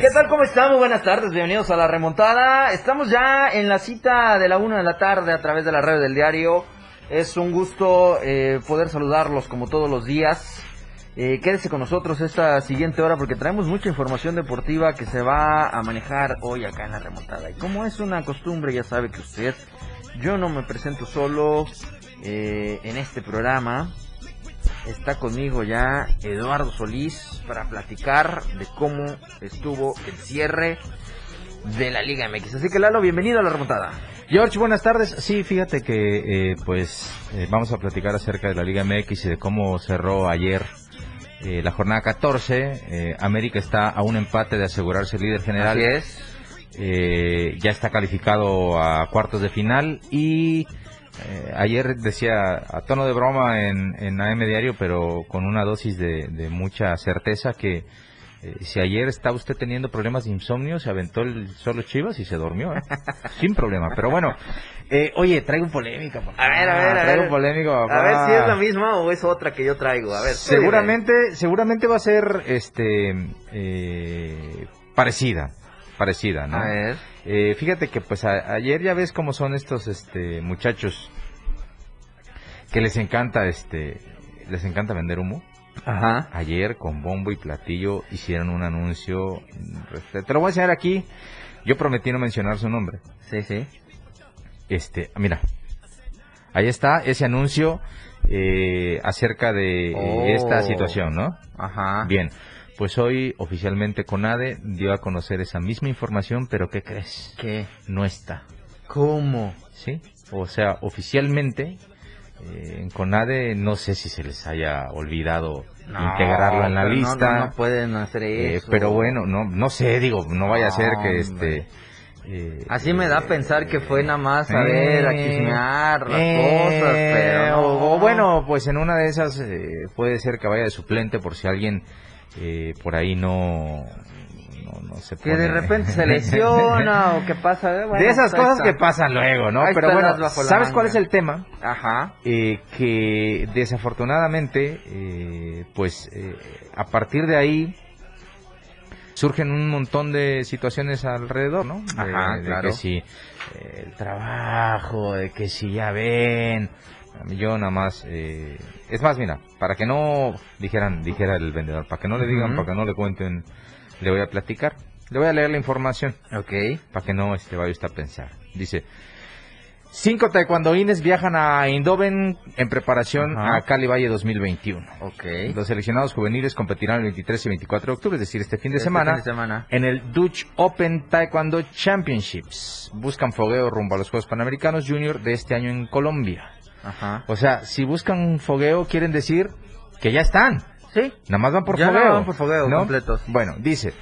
¿Qué tal? ¿Cómo estamos? Buenas tardes, bienvenidos a La Remontada. Estamos ya en la cita de la una de la tarde a través de la radio del diario. Es un gusto eh, poder saludarlos como todos los días. Eh, quédese con nosotros esta siguiente hora porque traemos mucha información deportiva que se va a manejar hoy acá en la remontada. Y como es una costumbre, ya sabe que usted, yo no me presento solo eh, en este programa. Está conmigo ya Eduardo Solís para platicar de cómo estuvo el cierre de la Liga MX. Así que Lalo, bienvenido a la remontada. George, buenas tardes. Sí, fíjate que eh, pues eh, vamos a platicar acerca de la Liga MX y de cómo cerró ayer eh, la jornada 14. Eh, América está a un empate de asegurarse el líder general. Así es. Ya está calificado a cuartos de final y eh, ayer decía a tono de broma en, en AM Diario, pero con una dosis de, de mucha certeza que eh, si ayer estaba usted teniendo problemas de insomnio, se aventó el solo Chivas y se durmió, ¿eh? sin problema. Pero bueno, eh, oye, traigo polémica. papá. A ver, a ver, a traigo ver. polémica. A papá. ver si es la misma o es otra que yo traigo. A ver. Seguramente, seguramente va a ser este eh, parecida, parecida, ¿no? A ver. Eh, fíjate que pues a- ayer ya ves cómo son estos este muchachos que les encanta este les encanta vender humo. Ajá. Ayer con bombo y platillo hicieron un anuncio. mm, Te lo voy a enseñar aquí. Yo prometí no mencionar su nombre. Sí, sí. Este, mira, ahí está ese anuncio eh, acerca de eh, Oh. esta situación, ¿no? Ajá. Bien, pues hoy oficialmente CONADE dio a conocer esa misma información, pero ¿qué crees? ¿Qué? No está, ¿Cómo? ¿sí? O sea, oficialmente eh, en CONADE no sé si se les haya olvidado integrarlo en la no, lista. No, no pueden hacer eh, eso. pero bueno, no, no sé, digo, no vaya a ser que este... eh, Así me da a pensar que fue nada más a ver, a chismear las cosas, pero no. o, o bueno, pues en una de esas eh, puede ser que vaya de suplente por si alguien eh, por ahí no, no, no se Que pone... de repente se lesiona o que pasa. eh, bueno, de esas pues cosas está. que pasan luego, ¿no? Pero bueno, ¿sabes cuál es el tema? Ajá. Eh, que desafortunadamente, eh, pues eh, a partir de ahí surgen un montón de situaciones alrededor, ¿no? De, Ajá, de claro. que si el trabajo, de que si ya ven, yo nada más, eh, es más, mira, para que no dijeran, dijera el vendedor, para que no le digan, para que no le cuenten, le voy a platicar, le voy a leer la información Ok. para que no este, vaya usted a pensar. Dice, cinco taekwondoines viajan a Eindhoven en preparación a Cali Valle 2021. Ok. Los seleccionados juveniles competirán el 23 y 24 de octubre, es decir, este fin de Este semana, fin de semana. en el Dutch Open Taekwondo Championships. Buscan fogueo rumbo a los Juegos Panamericanos Junior de este año en Colombia. Ajá. O sea, si buscan fogueo, quieren decir que ya están. Sí. Nada más van por Ya fogueo. van por fogueo, ¿no? completos. Bueno, dice,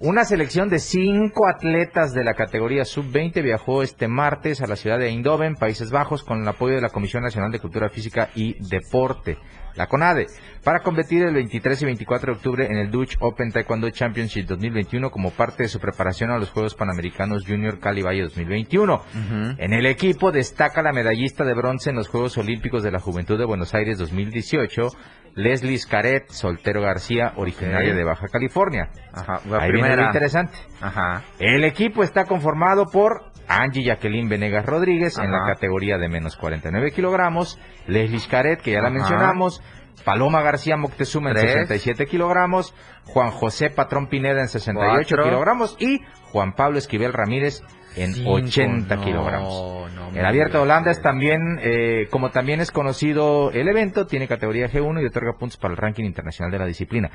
una selección de cinco atletas de la categoría sub-20 viajó este martes a la ciudad de Eindhoven, Países Bajos, con el apoyo de la Comisión Nacional de Cultura Física y Deporte, la CONADE, para competir el 23 y 24 de octubre en el Dutch Open Taekwondo Championship 2021 como parte de su preparación a los Juegos Panamericanos Junior Cali Valle 2021. Ujú. En el equipo destaca la medallista de bronce en los Juegos Olímpicos de la Juventud de Buenos Aires 2018, Leslie Scaret Soltero García, originaria de Baja California. Ajá. La Ahí viene lo interesante. Ajá. El equipo está conformado por Angie Jacqueline Venegas Rodríguez en la categoría de menos 49 kilogramos, Leslie Scaret, que ya la Ajá. mencionamos, Paloma García Moctezuma en Tres. 67 kilogramos, Juan José Patrón Pineda en 68 Cuatro. kilogramos y Juan Pablo Esquivel Ramírez en Cinco, 80 no, kilogramos. no El abierto de Holanda es también, eh, como también es conocido el evento, tiene categoría G1 y otorga puntos para el ranking internacional de la disciplina.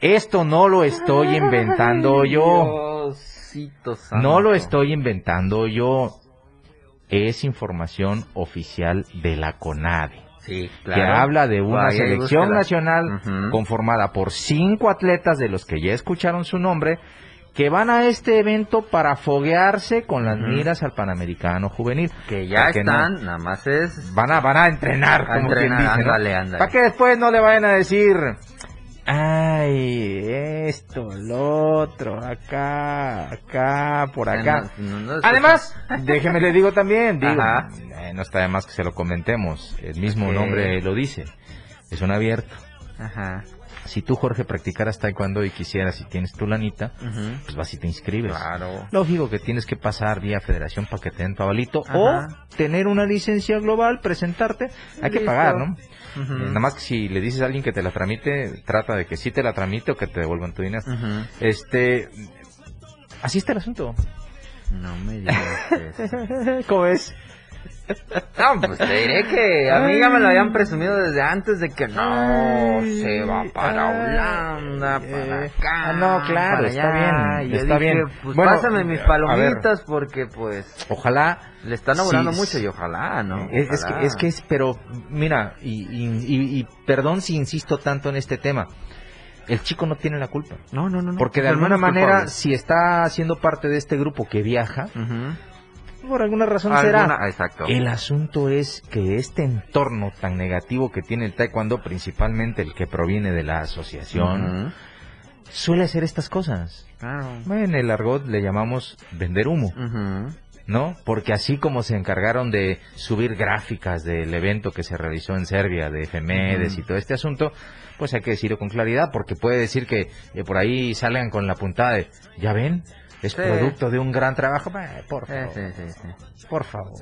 Esto no lo estoy inventando yo. Diosito santo. No lo estoy inventando yo. Es información oficial de la CONADE. Sí, Que claro. habla de una selección nacional conformada por cinco atletas de los que ya escucharon su nombre que van a este evento para foguearse con las miras al Panamericano Juvenil. Que ya que no- están, nada más es... Van a, van a entrenar, A como entrenar, quien dice, ¿no? ándale, ándale. Para que después no le vayan a decir, ay, esto, lo otro, acá, acá, por acá. No, no, no, Además, déjeme le digo también, digo, eh, no está de más que se lo comentemos, el mismo nombre lo dice, es un abierto. Ajá. Si tú, Jorge, practicaras taekwondo y quisieras y tienes tu lanita, pues vas y te inscribes. Claro. Lógico que tienes que pasar vía federación para que te den tu avalito Ajá. o tener una licencia global, presentarte. Hay que pagar, ¿no? Eh, nada más que si le dices a alguien que te la tramite, trata de que sí te la tramite o que te devuelvan tu dinero. Este, así está el asunto. No me digas eso. ¿Cómo es? No, pues te diré que a mí ya me lo habían presumido desde antes de que no se va para Ay, Holanda, para eh, acá. ah, no, claro, para está allá. bien, Y yo está dije, bien. Pues Bueno, pásame mis palomitas porque pues Ojalá. le están Sí, mucho y ojalá, ¿no? Es, es que, es que es, pero mira, y, y- y- perdón si insisto tanto en este tema, el chico no tiene la culpa. No, no, no. no. Porque de alguna manera, culpable. si está siendo parte de este grupo que viaja. Por alguna razón Alguna- será. Exacto. El asunto es que este entorno tan negativo que tiene el taekwondo, principalmente el que proviene de la asociación, suele hacer estas cosas. Claro. En el argot le llamamos vender humo. ¿no? Porque así como se encargaron de subir gráficas del evento que se realizó en Serbia, de efemérides Ujú. y todo este asunto, pues hay que decirlo con claridad, porque puede decir que eh, por ahí salgan con la puntada de, ¿ya ven? Es Sí. producto de un gran trabajo. Por favor. sí. Por favor.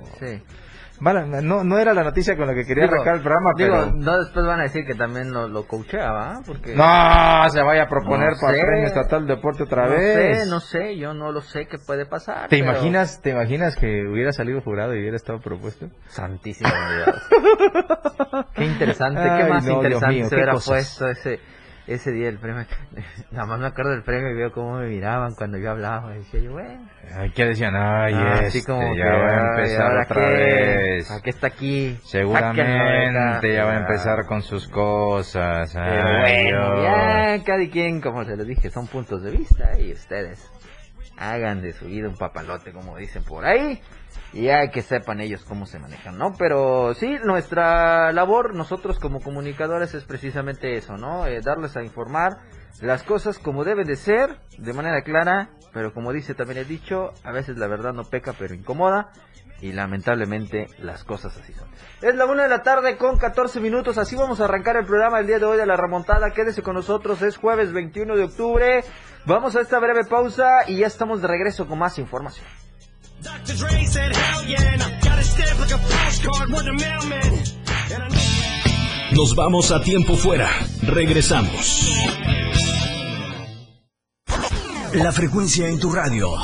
Vale, no, no era la noticia con la que quería Digo, arrancar el programa, Digo, pero... no después van a decir que también lo, lo coachea, ¿va? Porque... No, se vaya a proponer No para el. Premio Estatal de Deporte otra no vez. sé, no sé, yo no lo sé qué puede pasar. ¿Te pero- imaginas, te imaginas que hubiera salido jurado y hubiera estado propuesto? Santísimo Dios. Qué interesante, qué más no, interesante mío, se hubiera cosas. puesto ese ese día el premio. Nada más me acuerdo del premio y veo cómo me miraban cuando yo hablaba. Y decía yo, bueno. ¿qué decían? Ay, Ah, este, así como ya que, va a empezar ¿ahora otra qué? vez. ¿A qué está aquí? Seguramente ya va a empezar con sus cosas. Ay, bueno, Dios. ya cada quien, como se les dije, son puntos de vista y ustedes hagan de su vida un papalote, como dicen por ahí, y hay que sepan ellos cómo se manejan, ¿no? Pero sí, nuestra labor, nosotros como comunicadores, es precisamente eso, ¿no? Eh, darles a informar las cosas como deben de ser, de manera clara, pero como dice también el dicho, a veces la verdad no peca, pero incomoda. Y lamentablemente las cosas así son. Es la una de la tarde con 14 minutos. Así vamos a arrancar el programa el día de hoy de la remontada. Quédese con nosotros. Es jueves 21 de octubre. Vamos a esta breve pausa y ya estamos de regreso con más información. Nos vamos a tiempo fuera. Regresamos. La frecuencia en tu radio.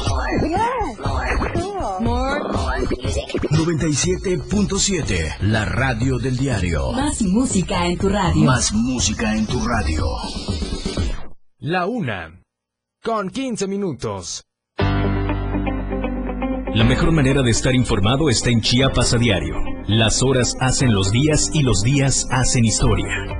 97.7. La radio del diario. Más música en tu radio. Más música en tu radio. La una. Con 15 minutos. La mejor manera de estar informado está en Chiapas a diario. Las horas hacen los días y los días hacen historia.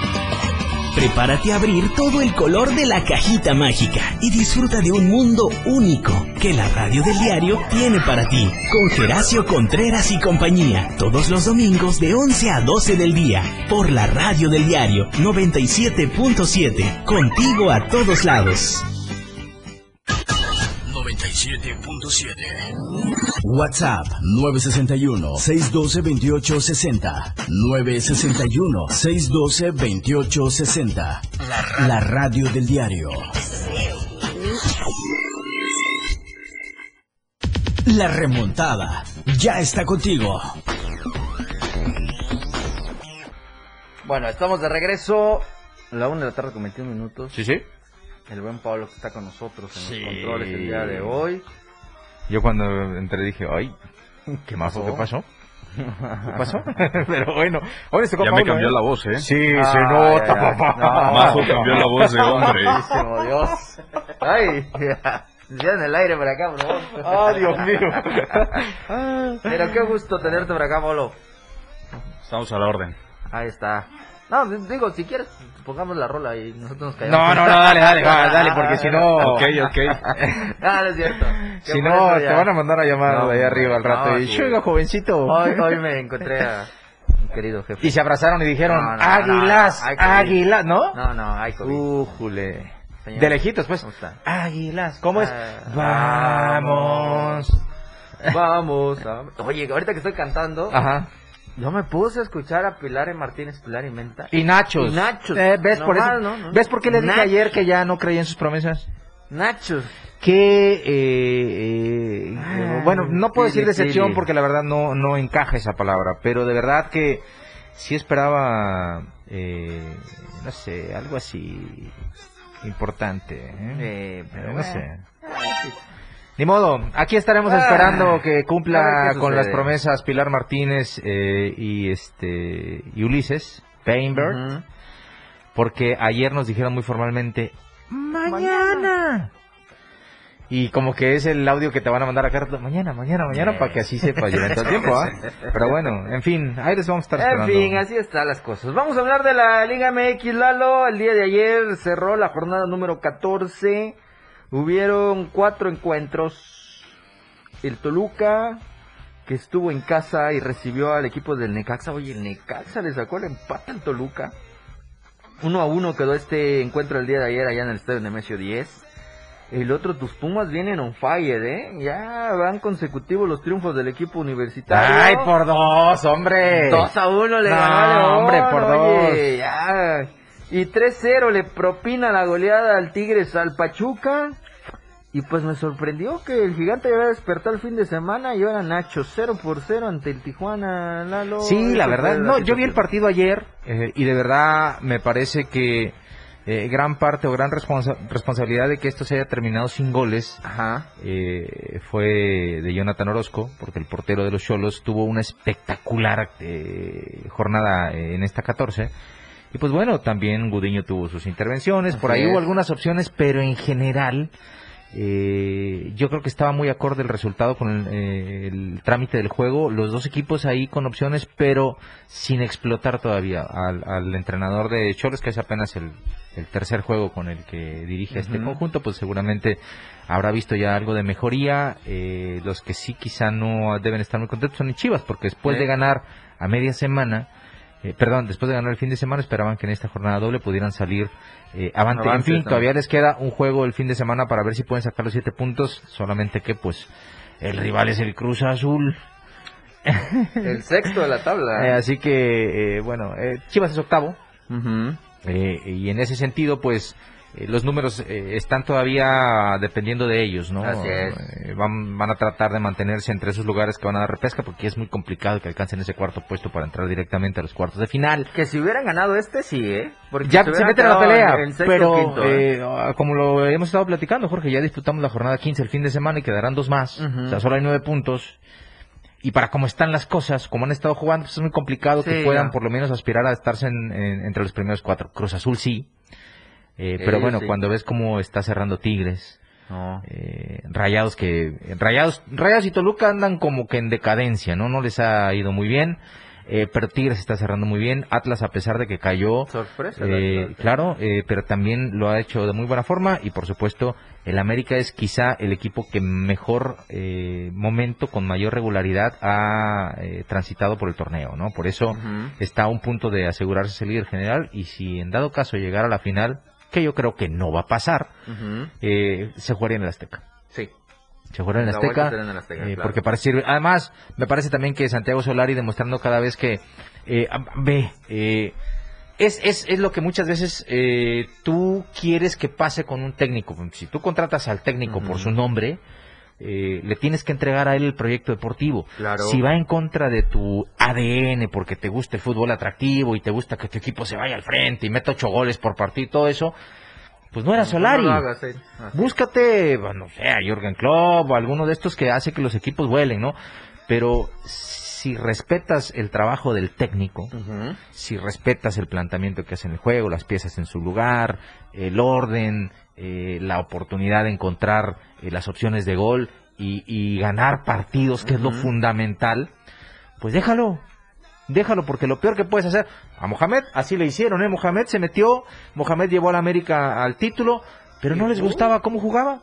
Prepárate a abrir todo el color de la cajita mágica y disfruta de un mundo único que la radio del diario tiene para ti. Con Geracio Contreras y compañía, todos los domingos de 11 a 12 del día, por la radio del diario 97.7, contigo a todos lados. 97.7. WhatsApp 961-612-2860. 961-612-2860. La, ra- la radio del diario. La remontada ya está contigo. Bueno, estamos de regreso La una de la tarde con 21 minutos. Sí, sí. El buen Pablo que está con nosotros en Sí. los controles el día de hoy. Yo cuando entré dije, ay, ¿qué más? ¿Qué pasó? ¿Qué pasó? Pero bueno, hoy estoy con Ya me cambió ¿eh? la voz, ¿eh? Sí, se nota, papá. No, Majo cambió la voz de hombre. Santísimo Dios. Ay, ya en el aire por acá, bro. Ah, Dios mío. Pero qué gusto tenerte por acá, Pablo. Estamos a la orden. Ahí está. No, digo, si quieres, pongamos la rola y nosotros nos callamos. No, no, no, dale, dale, va, dale, porque si no... Ok, ok. Ah, no es cierto. Si no, te van a mandar a llamar No, de ahí arriba al rato. no, y, sí. "Oiga, jovencito. Hoy, hoy me encontré a mi querido jefe. Y se abrazaron y dijeron, No, no, no, águilas, no, hay águilas, ¿no? No, no, ay, COVID. Újule. Señor. De lejitos, pues. ¿Cómo está? Águilas, ¿cómo es? Ah, Vamos. Vamos, vamos. Oye, ahorita que estoy cantando, Ajá. Yo me puse a escuchar a Pilar y Martínez, Pilar y Menta. Y Nachos. Y Nachos. Eh, ¿ves, por eso, ¿no? No. ¿Ves por qué le dije Nachos. ayer que ya no creía en sus promesas? Nachos. Que, eh, eh, Ay, bueno, no puedo decir decepción porque la verdad no, no encaja esa palabra, pero de verdad que sí esperaba, eh, no sé, algo así importante. pero no sé. Ni modo, aquí estaremos Ah, esperando que a ver cumpla con las promesas Pilar Martínez eh, y este y Ulises Painberg, Ujú. porque ayer nos dijeron muy formalmente mañana. Y como que es el audio que te van a mandar acá mañana, mañana, mañana, Eh. para que así sepa todo el tiempo, ¿ah? Pero bueno, en fin, ahí les vamos a estar En esperando. fin, así están las cosas. Vamos a hablar de la Liga MX, Lalo. El día de ayer cerró la jornada número 14. Hubieron cuatro encuentros. El Toluca, que estuvo en casa y recibió al equipo del Necaxa. Oye, el Necaxa le sacó el empate al Toluca. Uno a uno quedó este encuentro el día de ayer allá en el estadio Nemesio 10. El otro, tus Pumas vienen on fire, ¿eh? Ya van consecutivos los triunfos del equipo universitario. Ay, por dos, hombre. 2 a 1 le No, ganó León, hombre, por oye, dos. ya. Y 3-0 le propina la goleada al Tigres al Pachuca. Y pues me sorprendió que el gigante ya había despertado el fin de semana y ahora Nacho 0 por 0 ante el Tijuana, Lalo. Sí, la verdad, la no, yo vi el partido ayer eh, y de verdad me parece que eh, gran parte o gran responsa- responsabilidad de que esto se haya terminado sin goles Ajá. eh, fue de Jonathan Orozco, porque el portero de los Cholos tuvo una espectacular eh, jornada eh, en esta 14. Y pues bueno, también Gudiño tuvo sus intervenciones, por ahí hubo algunas opciones, pero en general eh, yo creo que estaba muy acorde el resultado con el, eh, el trámite del juego. Los dos equipos ahí con opciones, pero sin explotar todavía al, al entrenador de Cholos, que es apenas el, el tercer juego con el que dirige este conjunto, pues seguramente habrá visto ya algo de mejoría. Eh, los que sí quizá no deben estar muy contentos son en Chivas, porque después Sí. de ganar a media semana, eh, perdón, después de ganar el fin de semana, esperaban que en esta jornada doble pudieran salir eh, avante. En Avantes fin, también. todavía les queda un juego el fin de semana para ver si pueden sacar los siete puntos, solamente que pues el rival es el Cruz Azul. El sexto de la tabla. Eh, así que, eh, bueno, Chivas es octavo, eh, y en ese sentido, pues, eh, los números eh, están todavía dependiendo de ellos, ¿no? Así es. Eh, van, van a tratar de mantenerse entre esos lugares que van a dar repesca, porque es muy complicado que alcancen ese cuarto puesto para entrar directamente a los cuartos de final. Que si hubieran ganado este, sí, ¿eh? Porque Ya se se meten a la pelea, en- en sexto o pero quinto, ¿eh? ah, como lo hemos estado platicando, Jorge, ya disputamos la jornada 15 el fin de semana y quedarán dos más, o sea, solo hay nueve puntos. Y para cómo están las cosas, como han estado jugando, pues es muy complicado que puedan por lo menos aspirar a estarse en- en- entre los primeros cuatro. Cruz Azul sí, eh, Sí, pero bueno, sí. cuando ves cómo está cerrando Tigres, No. eh, Rayados que Rayados Rayados y Toluca andan como que en decadencia, ¿no? No les ha ido muy bien. eh, pero Tigres está cerrando muy bien. Atlas, a pesar de que cayó, Sorpresa. eh, claro, eh, pero también lo ha hecho de muy buena forma y por supuesto el América es quizá el equipo que mejor eh, momento, con mayor regularidad ha eh, transitado por el torneo, ¿no? Por eso está a un punto de asegurarse ese líder general y si en dado caso llegara a la final, que yo creo que no va a pasar, eh, se jugaría en el Azteca. Sí. Se jugaría en el Azteca. en el Azteca, eh, claro. Porque parece, además, me parece también que Santiago Solari demostrando cada vez que eh, ah, ve, eh, es, es, es lo que muchas veces eh, tú quieres que pase con un técnico. Si tú contratas al técnico por su nombre, eh, le tienes que entregar a él el proyecto deportivo. Claro. Si va en contra de tu ADN porque te gusta el fútbol atractivo y te gusta que tu equipo se vaya al frente y meta ocho goles por partido y todo eso, pues no era Solari. No hagas, eh. Búscate, bueno, no sé, a Jürgen Klopp o alguno de estos que hace que los equipos vuelen, ¿no? Pero si respetas el trabajo del técnico, si respetas el planteamiento que hace en el juego, las piezas en su lugar, el orden, eh, la oportunidad de encontrar eh, las opciones de gol y, y ganar partidos, que es lo fundamental, pues déjalo. Déjalo, porque lo peor que puedes hacer, a Mohamed, así le hicieron, ¿eh? Mohamed se metió, Mohamed llevó a la América al título, pero no les gustaba cómo jugaba.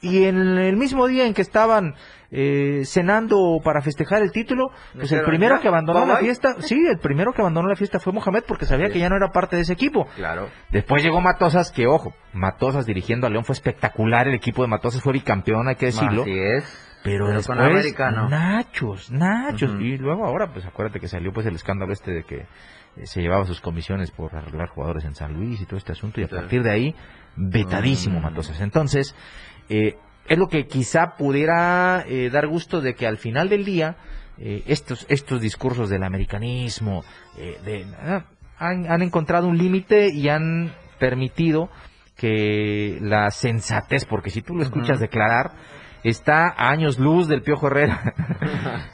Y en el mismo día en que estaban eh, cenando para festejar el título, pues el primero "Ya, que abandonó la bye". fiesta, sí, el primero que abandonó la fiesta fue Mohamed porque sabía que ya no era parte de ese equipo. Claro. Después llegó Matosas, que ojo, Matosas dirigiendo a León fue espectacular, el equipo de Matosas fue bicampeón, hay que decirlo. Así es. Pero, Pero después. Nachos, Nachos. Y luego ahora, pues acuérdate que salió pues el escándalo este de que eh, se llevaba sus comisiones por arreglar jugadores en San Luis y todo este asunto. Y a partir de ahí, vetadísimo Mm. Matosas. Entonces, eh, es lo que quizá pudiera eh, dar gusto de que al final del día, eh, estos, estos discursos del americanismo, eh, de, ah, han, han encontrado un límite y han permitido que la sensatez, porque si tú lo escuchas declarar, está a años luz del Piojo Herrera.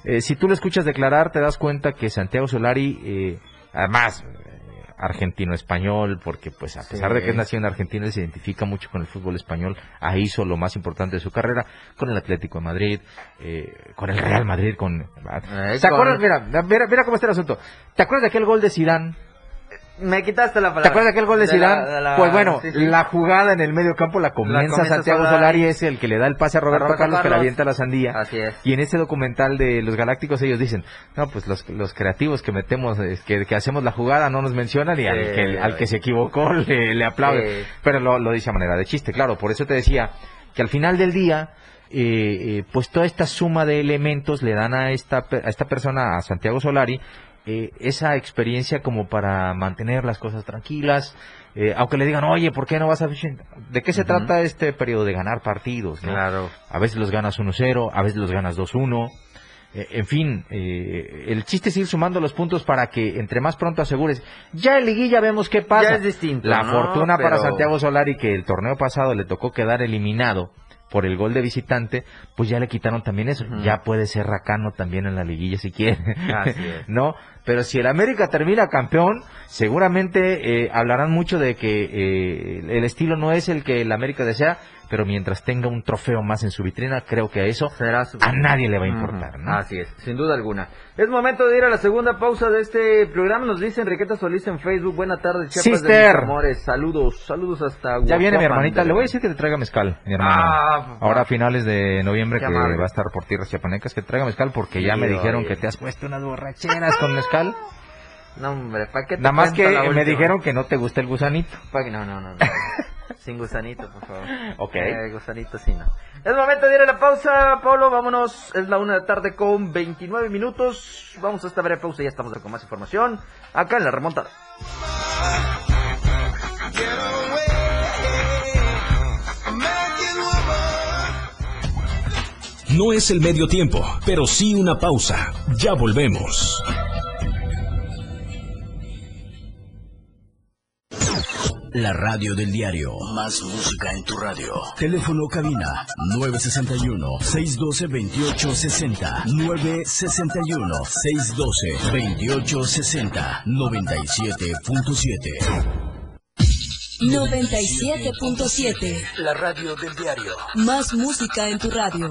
Eh, si tú lo escuchas declarar, te das cuenta que Santiago Solari, eh, además, argentino-español, porque pues a pesar Sí. de que es nacido en Argentina, él se identifica mucho con el fútbol español, ahí hizo lo más importante de su carrera, con el Atlético de Madrid, eh, con el Real Madrid, con... Eh, ¿Te con- acuerdas? Mira, mira, mira cómo está el asunto. ¿Te acuerdas de aquel gol de Zidane? Me quitaste la palabra. ¿Te acuerdas de aquel gol de la- Zidane? de la- Pues bueno, sí, sí. la jugada en el medio campo la comienza, comienza Santiago Solari. Es el que le da el pase a Roberto, Roberto Carlos, que le Carlos. avienta la sandía. Así es. Y en ese documental de Los Galácticos ellos dicen, no, pues los, los creativos que metemos, es que, que hacemos la jugada no nos mencionan y al, que, al que se equivocó le, le aplaude. Pero lo, lo dice a manera de chiste, claro. Por eso te decía que al final del día, eh, eh, pues toda esta suma de elementos le dan a esta, a esta persona, a Santiago Solari, eh, esa experiencia como para mantener las cosas tranquilas. eh, aunque le digan, oye, ¿por qué no vas a... ¿De qué se trata este periodo de ganar partidos? no? Claro. A veces los ganas 1-0, a veces los ganas 2-1. Eh, en fin, eh, el chiste es ir sumando los puntos para que entre más pronto asegures. Ya en liguilla vemos qué pasa. Ya es distinto, La ¿no? fortuna para Santiago Solari que el torneo pasado le tocó quedar eliminado por el gol de visitante, pues ya le quitaron también eso. Ya puede ser racano también en la liguilla si quiere. Así es. ¿No? Pero si el América termina campeón, seguramente eh, hablarán mucho de que eh, el estilo no es el que el América desea, pero mientras tenga un trofeo más en su vitrina, creo que a eso Será su- a nadie le va a importar, ¿no? Así es, sin duda alguna. Es momento de ir a la segunda pausa de este programa. Nos dice Enriqueta Solís en Facebook. Buenas tardes, Chiapas de Sister. mis amores. Saludos, saludos hasta Ya viene mi hermanita, de- le voy a decir que te traiga mezcal, mi hermana. Ah, Ahora a finales de noviembre que amable. va a estar por tierras chiapanecas, que traiga mezcal porque ya me dijeron que te has puesto unas borracheras con mezcal. No, hombre, ¿para qué te Nada más que me dijeron que no te gusta el gusanito. Pa' que- No, no, no. no. Sin gusanito, por favor. Ok. Eh, gusanito sí, no. Es momento de ir a la pausa, Pablo. Vámonos. Es la una de la tarde con 29 minutos. Vamos a esta breve pausa y ya estamos con más información. Acá en la remontada. No es el medio tiempo, pero sí una pausa. Ya volvemos. La radio del diario. Más música en tu radio. Teléfono cabina 961-612-2860. 961-612-2860. 97.7. 97.7. La radio del diario. Más música en tu radio.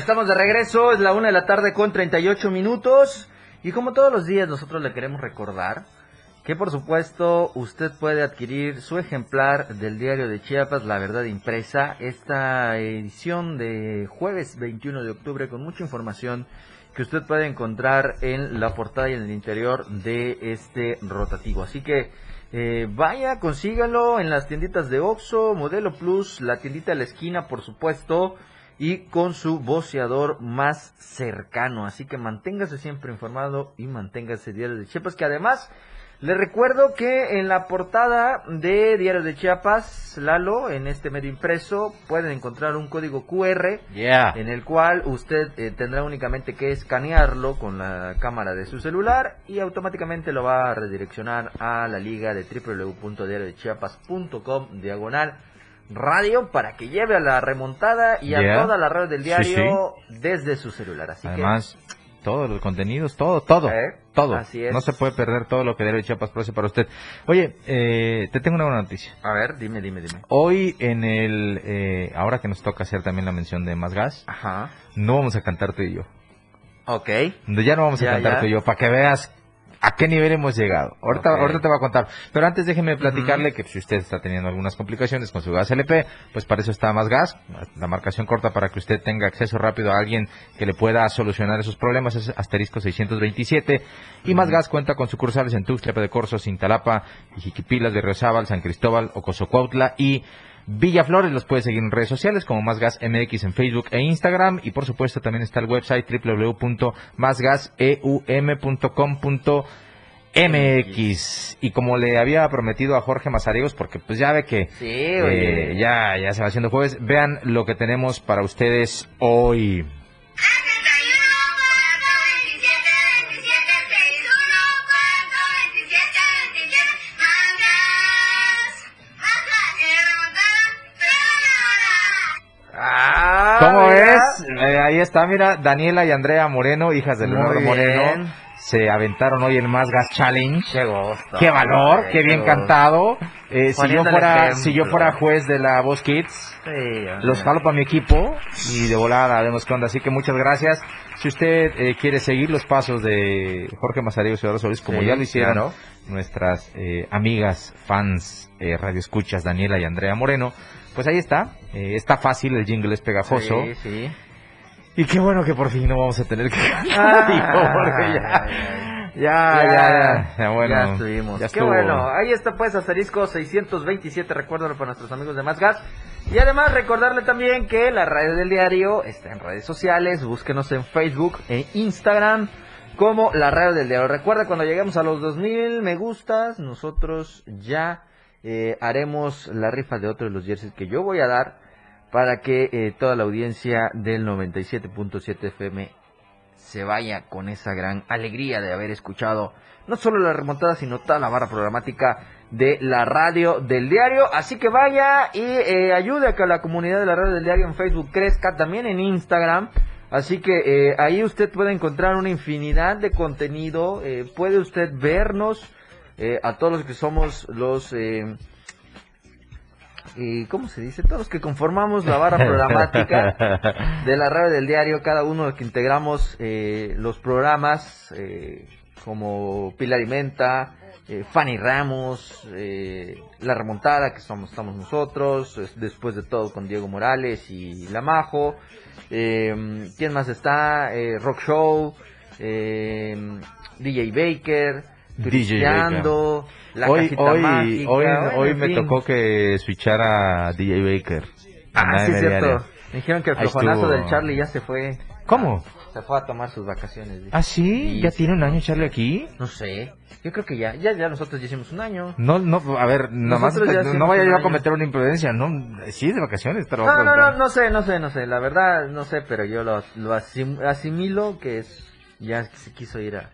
Estamos de regreso, es la una de la tarde con 38 minutos. Y como todos los días, nosotros le queremos recordar que, por supuesto, usted puede adquirir su ejemplar del diario de Chiapas, La Verdad Impresa, esta edición de jueves 21 de octubre con mucha información que usted puede encontrar en la portada y en el interior de este rotativo. Así que eh, vaya, consígalo en las tienditas de Oxxo, Modelo Plus, la tiendita de la esquina, por supuesto, y con su voceador más cercano. Así que manténgase siempre informado y manténgase Diario de Chiapas, que además le recuerdo que en la portada de Diario de Chiapas, Lalo, en este medio impreso, pueden encontrar un código QR Yeah. en el cual usted eh, tendrá únicamente que escanearlo con la cámara de su celular y automáticamente lo va a redireccionar a la liga de www.diariodechiapas.com diagonal radio para que lleve a la remontada y a Yeah. toda la red del Sí, diario desde su celular. Así Además, todos los contenidos, todo, todo, ¿Eh? todo. Así es. No se puede perder todo lo que Diario Chiapas produce para usted. Oye, eh, te tengo una buena noticia. que, a ver, dime, dime, dime. Hoy en el, eh, ahora que nos toca hacer también la mención de Más Gas, Ajá. no vamos a cantar tú y yo. Ok. Ya no vamos a Ya, cantar ya. tú y yo, para que veas a qué nivel hemos llegado. Ahorita, ahorita te voy a contar. Pero antes déjeme platicarle que si usted está teniendo algunas complicaciones con su gas LP, pues para eso está Más Gas. La marcación corta para que usted tenga acceso rápido a alguien que le pueda solucionar esos problemas es asterisco 627. Y Más Gas cuenta con sucursales en Tuxtla, de Corzo, Cintalapa, Ijiquipilas, Berriozábal, San Cristóbal, Ocosocuautla y Villaflores. Los puede seguir en redes sociales como Más Gas MX en Facebook e Instagram. Y por supuesto también está el website www.másgaseum.com.mx. Y como le había prometido a Jorge Mazariegos, porque pues ya ve que Sí, eh, ya, ya se va haciendo jueves, vean lo que tenemos para ustedes hoy. Ahí está, mira, Daniela y Andrea Moreno, hijas de Muy Leonardo Moreno, se aventaron hoy el Más Gas Challenge. Qué gusto. Qué valor, qué bien gusto. cantado. Eh, si, yo fuera, si yo fuera juez de la Voz Kids, Sí, los jalo para mi equipo y de volada vemos qué onda. Así que muchas gracias. Si usted eh, quiere seguir los pasos de Jorge Mazario y Eduardo Solís, como Sí, ya lo hicieron claro. nuestras eh, amigas, fans, eh, radioescuchas, Daniela y Andrea Moreno, pues ahí está. Eh, está fácil, el jingle es pegajoso. Sí, sí. Y qué bueno que por fin no vamos a tener que Ah, cantar, digo, porque ya, ya, ya, ya, ya, bueno, ya estuvimos. ya Qué bueno. Ahí está pues asterisco 627, recuérdalo para nuestros amigos de Más Gas. Y además recordarle también que la radio del diario está en redes sociales, búsquenos en Facebook e Instagram como la radio del diario. Recuerda cuando lleguemos a los 2000 me gustas, nosotros ya eh, haremos la rifa de otro de los jerseys que yo voy a dar para que eh, toda la audiencia del 97.7 FM se vaya con esa gran alegría de haber escuchado no solo la remontada, sino toda la barra programática de la radio del diario. Así que vaya y eh, ayude a que la comunidad de la radio del diario en Facebook crezca, también en Instagram. Así que eh, ahí usted puede encontrar una infinidad de contenido, eh, puede usted vernos eh, a todos los que somos los... Eh, ¿Cómo se dice? Todos los que conformamos la barra programática de la radio del diario, cada uno de que integramos eh, los programas eh, como Pilar y Menta, eh, Fanny Ramos, eh, La Remontada, que somos, estamos nosotros, es- después de todo con Diego Morales y Lamajo. Eh, ¿Quién más está? Rock Show, eh, DJ Baker, Turisteando, La hoy, Cajita hoy, Mágica, hoy, bueno, hoy me fin. tocó que switchara DJ Baker. Ah, sí, es cierto. Me dijeron que el flojonazo del Charlie ya se fue. ¿Cómo? Se fue a tomar sus vacaciones. dice. ¿Ah, sí? ¿Ya sí. tiene un año Charlie aquí? No sé. Yo creo que ya, ya, ya nosotros ya hicimos un año. No, no, a ver, nomás no, hacemos vaya yo a cometer una imprudencia, ¿no? Sí, de vacaciones, pero... No, no, no, no sé, no sé, no sé. La verdad, no sé, pero yo lo, lo asim- asimilo que es, ya se quiso ir a,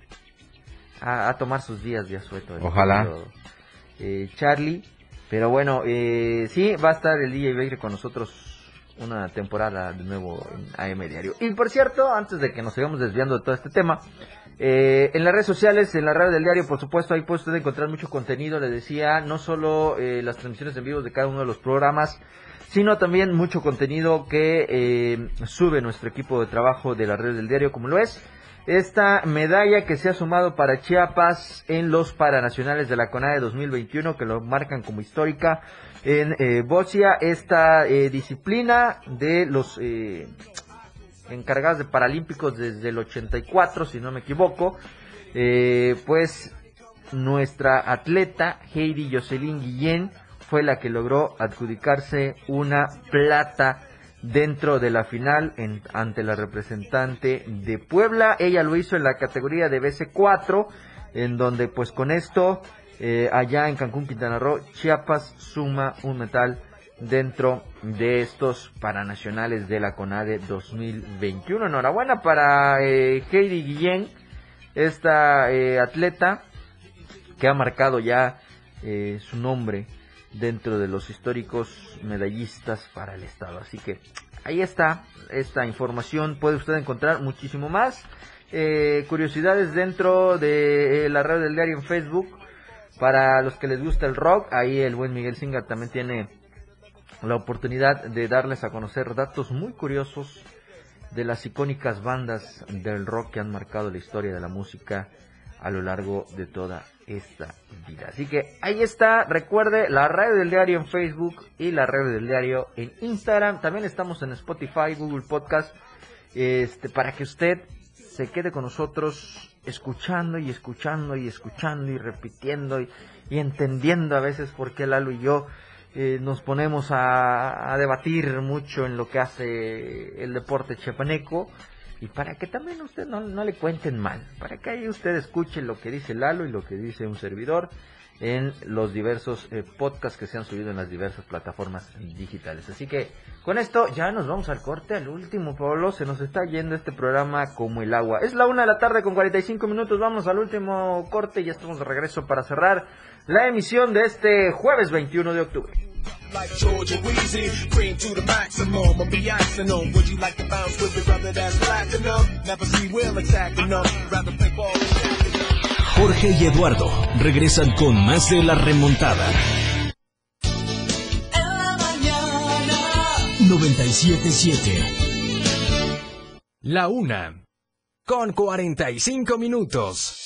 a, a tomar sus días de asueto. Ojalá. eh, Charlie. Pero bueno, eh, sí, va a estar el DJ Baker con nosotros una temporada de nuevo en AM Diario. Y por cierto, antes de que nos sigamos desviando de todo este tema, eh, en las redes sociales, en la radio del diario, por supuesto, ahí puede usted encontrar mucho contenido, le decía, no solo eh, las transmisiones en vivo de cada uno de los programas, sino también mucho contenido que eh, sube nuestro equipo de trabajo de la red del diario, como lo es esta medalla que se ha sumado para Chiapas en los Paranacionales de la CONADE 2021, que lo marcan como histórica en eh, Bocia, esta eh, disciplina de los eh, encargados de Paralímpicos desde el 84, si no me equivoco, eh, pues nuestra atleta Heidi Jocelyn Guillén fue la que logró adjudicarse una plata dentro de la final en- ante la representante de Puebla. Ella lo hizo en la categoría de BC4, en donde pues con esto, eh, allá en Cancún, Quintana Roo, Chiapas suma un metal dentro de estos paranacionales de la CONADE 2021. Enhorabuena para eh, Heidi Guillén, esta eh, atleta que ha marcado ya eh, su nombre dentro de los históricos medallistas para el Estado. Así que ahí está esta información. Puede usted encontrar muchísimo más. eh, curiosidades dentro de eh, la red del diario en Facebook. Para los que les gusta el rock, ahí el buen Miguel Singa también tiene la oportunidad de darles a conocer datos muy curiosos de las icónicas bandas del rock que han marcado la historia de la música a lo largo de toda esta vida. Así que ahí está, recuerde la radio del diario en Facebook y la radio del diario en Instagram. También estamos en Spotify, Google Podcast, este, para que usted se quede con nosotros escuchando y escuchando y escuchando y repitiendo y, y entendiendo a veces por qué Lalo y yo eh, nos ponemos a, a debatir mucho en lo que hace el deporte chepaneco y para que también usted no, no le cuenten mal, para que ahí usted escuche lo que dice Lalo y lo que dice un servidor en los diversos eh, podcasts que se han subido en las diversas plataformas digitales. Así que con esto ya nos vamos al corte, al último, Pablo, se nos está yendo este programa como el agua. Es la una de la tarde con 45 minutos, vamos al último corte y ya estamos de regreso para cerrar la emisión de este jueves 21 de octubre. Like Georgia Wheezy, cream to the maximum. I'll be asking them, would you like to bounce with me, brother? That's platinum. Never see Will attacking them. Rather play ball Jorge y Eduardo regresan con más de la remontada. 977. La una. Con 45 minutos.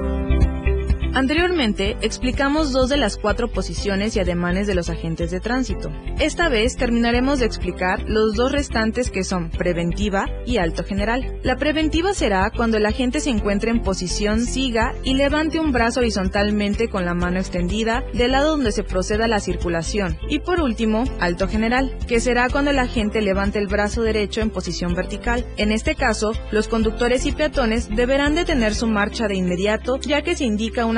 Anteriormente explicamos dos de las cuatro posiciones y ademanes de los agentes de tránsito. Esta vez terminaremos de explicar los dos restantes que son preventiva y alto general. La preventiva será cuando el agente se encuentre en posición siga y levante un brazo horizontalmente con la mano extendida del lado donde se proceda la circulación. Y por último, alto general, que será cuando el agente levante el brazo derecho en posición vertical. En este caso, los conductores y peatones deberán detener su marcha de inmediato ya que se indica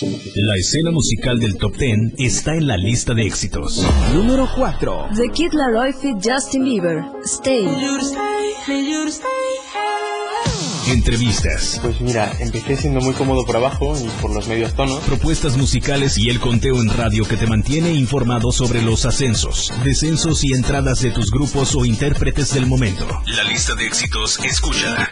La escena musical del top 10 está en la lista de éxitos. Número 4. The Kid Laroi feat Justin Bieber. Stay. Entrevistas, Pues mira, empecé siendo muy cómodo por abajo y por los medios tonos. propuestas musicales y el conteo en radio que te mantiene informado sobre los ascensos, descensos y entradas de tus grupos o intérpretes del momento. La lista de éxitos, escúchala.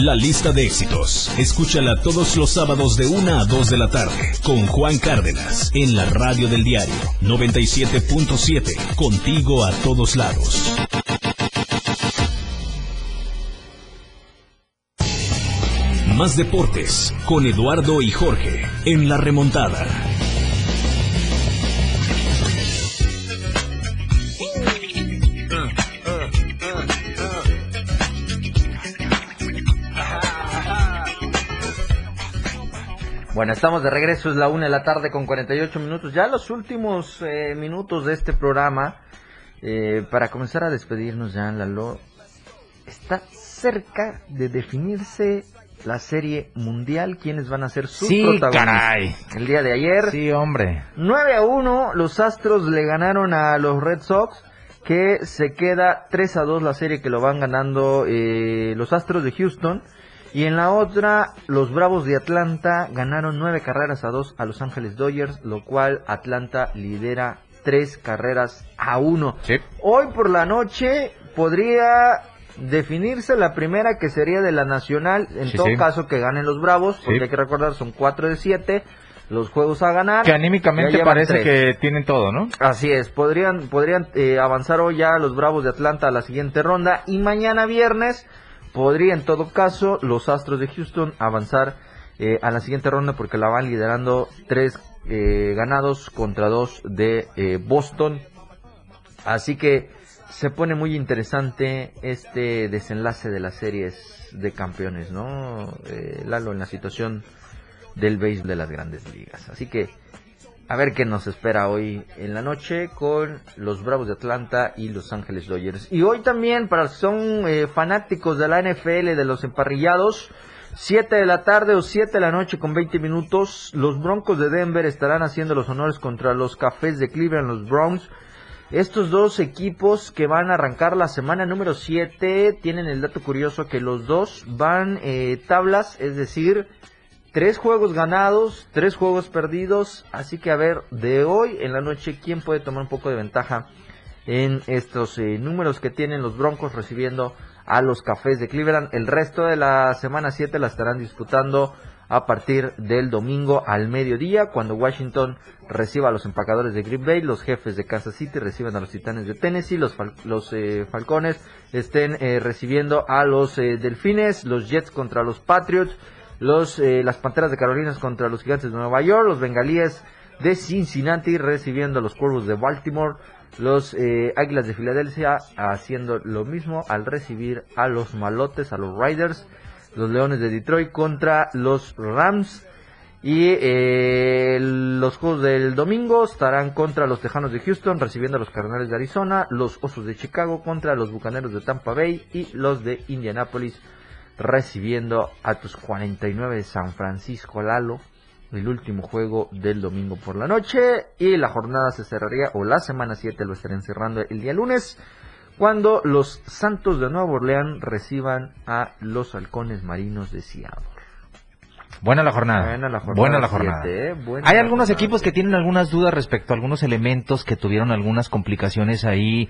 La lista de éxitos, escúchala todos los sábados de 1 a 2 de la tarde con Juan Cárdenas en la radio del diario 97.7, contigo a todos lados. Más deportes con Eduardo y Jorge en la remontada. Bueno, estamos de regreso, es la una de la tarde con 48 minutos. Ya los últimos eh, minutos de este programa. eh, para comenzar a despedirnos ya, Lalo. Está cerca de definirse la serie mundial. ¿Quiénes van a ser sus Sí, protagonistas? caray. El día de ayer. Sí, hombre. 9 a 1, los Astros le ganaron a los Red Sox, que se queda 3 a 2 la serie que lo van ganando eh, los Astros de Houston. Y en la otra, los Bravos de Atlanta ganaron 9 carreras a 2 a Los Ángeles Dodgers, lo cual Atlanta lidera 3 carreras a 1. Hoy por la noche podría definirse la primera que sería de la Nacional, en Sí, todo sí. caso que ganen los Bravos, porque Sí. hay que recordar son 4 de 7 los juegos a ganar. Que anímicamente parece tres. que tienen todo, ¿no? Así es, podrían, podrían eh, avanzar hoy ya los Bravos de Atlanta a la siguiente ronda y mañana viernes podría en todo caso los Astros de Houston avanzar eh, a la siguiente ronda porque la van liderando tres eh, ganados contra dos de eh, Boston. Así que se pone muy interesante este desenlace de las series de campeones, ¿no? Eh, Lalo, en la situación del béisbol de las grandes ligas. Así que a ver qué nos espera hoy en la noche con los Bravos de Atlanta y Los Ángeles Dodgers. Y hoy también, para los son eh, fanáticos de la NFL, de los emparrillados, 7 de la tarde o 7 de la noche con 20 minutos, los Broncos de Denver estarán haciendo los honores contra los Cafés de Cleveland, los Browns. Estos dos equipos que van a arrancar la semana número 7 tienen el dato curioso que los dos van eh, tablas, es decir, tres juegos ganados, tres juegos perdidos. Así que a ver, de hoy en la noche, ¿quién puede tomar un poco de ventaja en estos eh, números que tienen los Broncos recibiendo a los Cafés de Cleveland? El resto de la semana 7 la estarán disputando a partir del domingo al mediodía, cuando Washington reciba a los empacadores de Green Bay, los jefes de Kansas City reciben a los Titanes de Tennessee, los eh, Falcones estén eh, recibiendo a los eh, Delfines, los Jets contra los Patriots, los eh, las Panteras de Carolina contra los Gigantes de Nueva York, los Bengalíes de Cincinnati recibiendo a los Cuervos de Baltimore, los eh, Águilas de Filadelfia haciendo lo mismo al recibir a los Malotes, a los Riders, los Leones de Detroit contra los Rams. Y eh, los juegos del domingo estarán contra los Tejanos de Houston, recibiendo a los Cardenales de Arizona, los Osos de Chicago contra los Bucaneros de Tampa Bay y los de Indianapolis recibiendo a tus 49 de San Francisco Lalo. El último juego del domingo por la noche y la jornada se cerraría o la semana 7 lo estarán cerrando el día lunes cuando los Santos de Nueva Orleans reciban a los Halcones Marinos de Seattle. Buena la jornada. Buena la jornada Buena la siete, jornada. ¿eh? Buena Hay la algunos jornada equipos que tienen algunas dudas respecto a algunos elementos que tuvieron algunas complicaciones ahí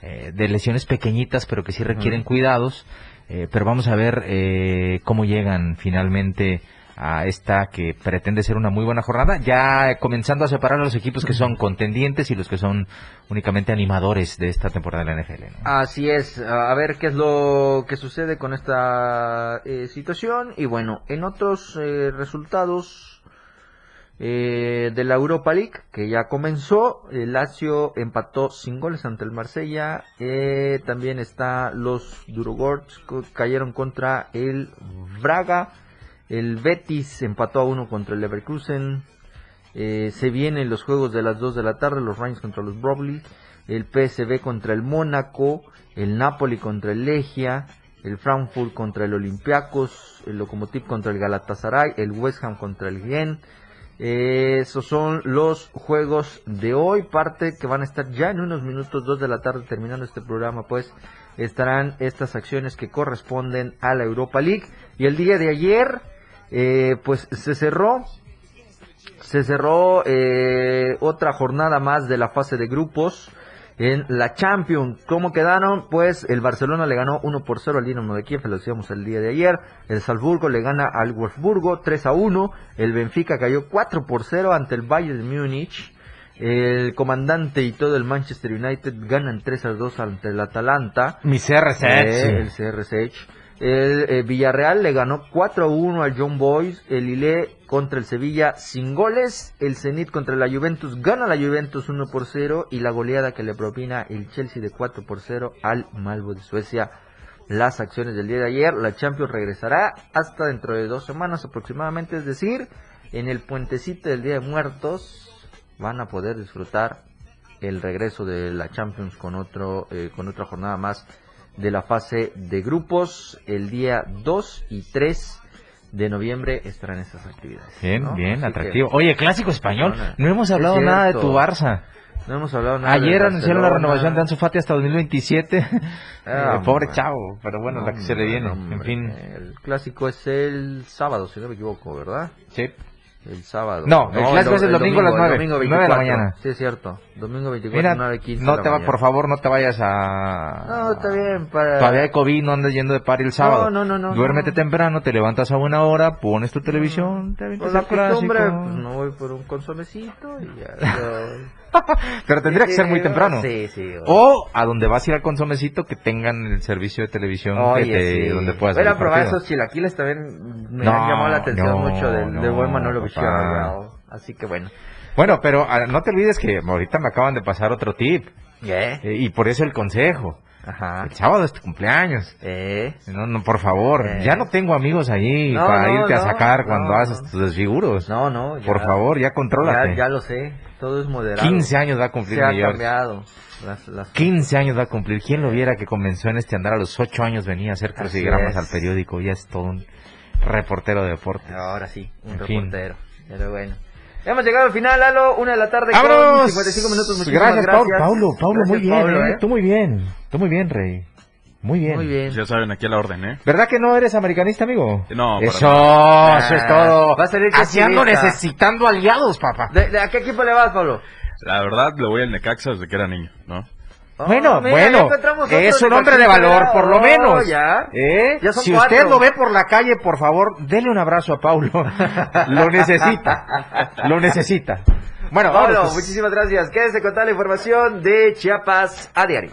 eh, de lesiones pequeñitas, pero que sí requieren cuidados. Eh, pero vamos a ver eh, cómo llegan finalmente a esta que pretende ser una muy buena jornada, ya comenzando a separar a los equipos que son contendientes y los que son únicamente animadores de esta temporada de la NFL. ¿no? Así es, a ver qué es lo que sucede con esta eh, situación. Y bueno, en otros eh, resultados eh, de la Europa League, que ya comenzó, el Lazio empató sin goles ante el Marsella. Eh, también está los Durogorts, cayeron contra el Braga. El Betis empató a uno contra el Leverkusen. Eh, se vienen los juegos de las 2 de la tarde, los Rangers contra los Broglie, el PSV contra el Mónaco, el Napoli contra el Legia, el Frankfurt contra el Olympiacos, el Lokomotiv contra el Galatasaray, el West Ham contra el Gent. Eh, esos son los juegos de hoy, parte que van a estar ya en unos minutos, 2 de la tarde, terminando este programa, pues estarán estas acciones que corresponden a la Europa League. Y el día de ayer, eh, pues se cerró se cerró eh, otra jornada más de la fase de grupos en la Champions. ¿Cómo quedaron? Pues el Barcelona le ganó 1 por 0 al Dinamo de Kiev, lo decíamos el día de ayer. El Salzburgo le gana al Wolfsburgo 3 a 1. El Benfica cayó 4 por 0 ante el Bayern de Múnich. El comandante y todo el Manchester United ganan 3 a 2 ante el Atalanta. Mi CR7. Eh, el CRSH. El eh, Villarreal le ganó 4 a 1 al John Boys. El Lille contra el Sevilla sin goles. El Zenit contra la Juventus gana la Juventus 1 por 0. Y la goleada que le propina el Chelsea de 4 por 0 al Malvo de Suecia. Las acciones del día de ayer. La Champions regresará hasta dentro de dos semanas aproximadamente. Es decir, en el puentecito del Día de Muertos van a poder disfrutar el regreso de la Champions con otro eh, con otra jornada más de la fase de grupos el día 2 y 3 de noviembre estarán estas actividades. Bien, ¿no? bien, Así atractivo. que- Oye, clásico español. No hemos hablado nada de tu Barça. No hemos hablado nada Ayer anunciaron la renovación de Ansu Fati hasta 2027. Ah, Eh, pobre chavo, pero bueno, la que se le viene. en fin. El clásico es el sábado, si no me equivoco, ¿verdad? Sí. El sábado. No, el clásico es el domingo a las nueve, domingo nueve de la 24. mañana. Sí, es cierto. Domingo 24, Mira, 9, 15 no te va, por favor, no te vayas a... No, está bien. Para... Todavía hay COVID, no andes yendo de party el sábado. No, no, no, no, Duérmete no. temprano, te levantas a buena hora, pones tu televisión, te avientas Por la el clásico. costumbre, pues no voy por un consomecito y ya. Pero tendría que ser muy temprano. Sí, sí. O a donde vas a ir al consomecito que tengan el servicio de televisión que te- sí. donde puedas Voy a probar partido. esos chilaquiles también me No, han llamado la atención no, mucho del, no, buen Manolo. Así que bueno. Bueno, pero ah, no te olvides que ahorita me acaban de pasar otro tip. ¿Qué? Eh, y por eso el consejo. Ajá. El sábado es tu cumpleaños. Eh. No, no, por favor. Eh. Ya no tengo amigos ahí No, para no, irte a sacar cuando haces tus desfiguros. No, no. ya- Por favor, ya contrólate. Ya, ya lo sé. Todo es moderado. 15 años va a cumplir Se ha George. cambiado. Las, las... 15 años va a cumplir. ¿Quién lo viera que comenzó en este andar a los 8 años venía a hacer crucigramas al periódico? Ya es todo un reportero de deporte. Ahora sí, un En fin. reportero. Pero bueno. Hemos llegado al final, Lalo. Una de la tarde con ¡Vámonos! 55 minutos. Muchísimas Gracias, gracias. Paulo. Paulo, Paulo, muy Gracias, bien, Paulo, eh. ¿eh? Tú muy bien. Tú muy bien, Rey. Muy bien. Muy bien. Ya saben, aquí a la orden, ¿eh? ¿Verdad que no eres americanista, amigo? No, Eso, nada. eso es todo. Va a salir Así ando necesitando aliados, papá. ¿De, de a qué equipo le vas, Pablo? La verdad, le voy al Necaxa desde que era niño, ¿no? Bueno, mira, ya bueno, otro es un hombre de valor, por lo Oh, menos. ya. ¿Eh? Ya son si cuatro. usted lo ve por la calle, por favor, dele un abrazo a Paulo. lo necesita, lo necesita. Bueno, Pablo, pues. muchísimas gracias. Quédese con toda la información de Chiapas a diario.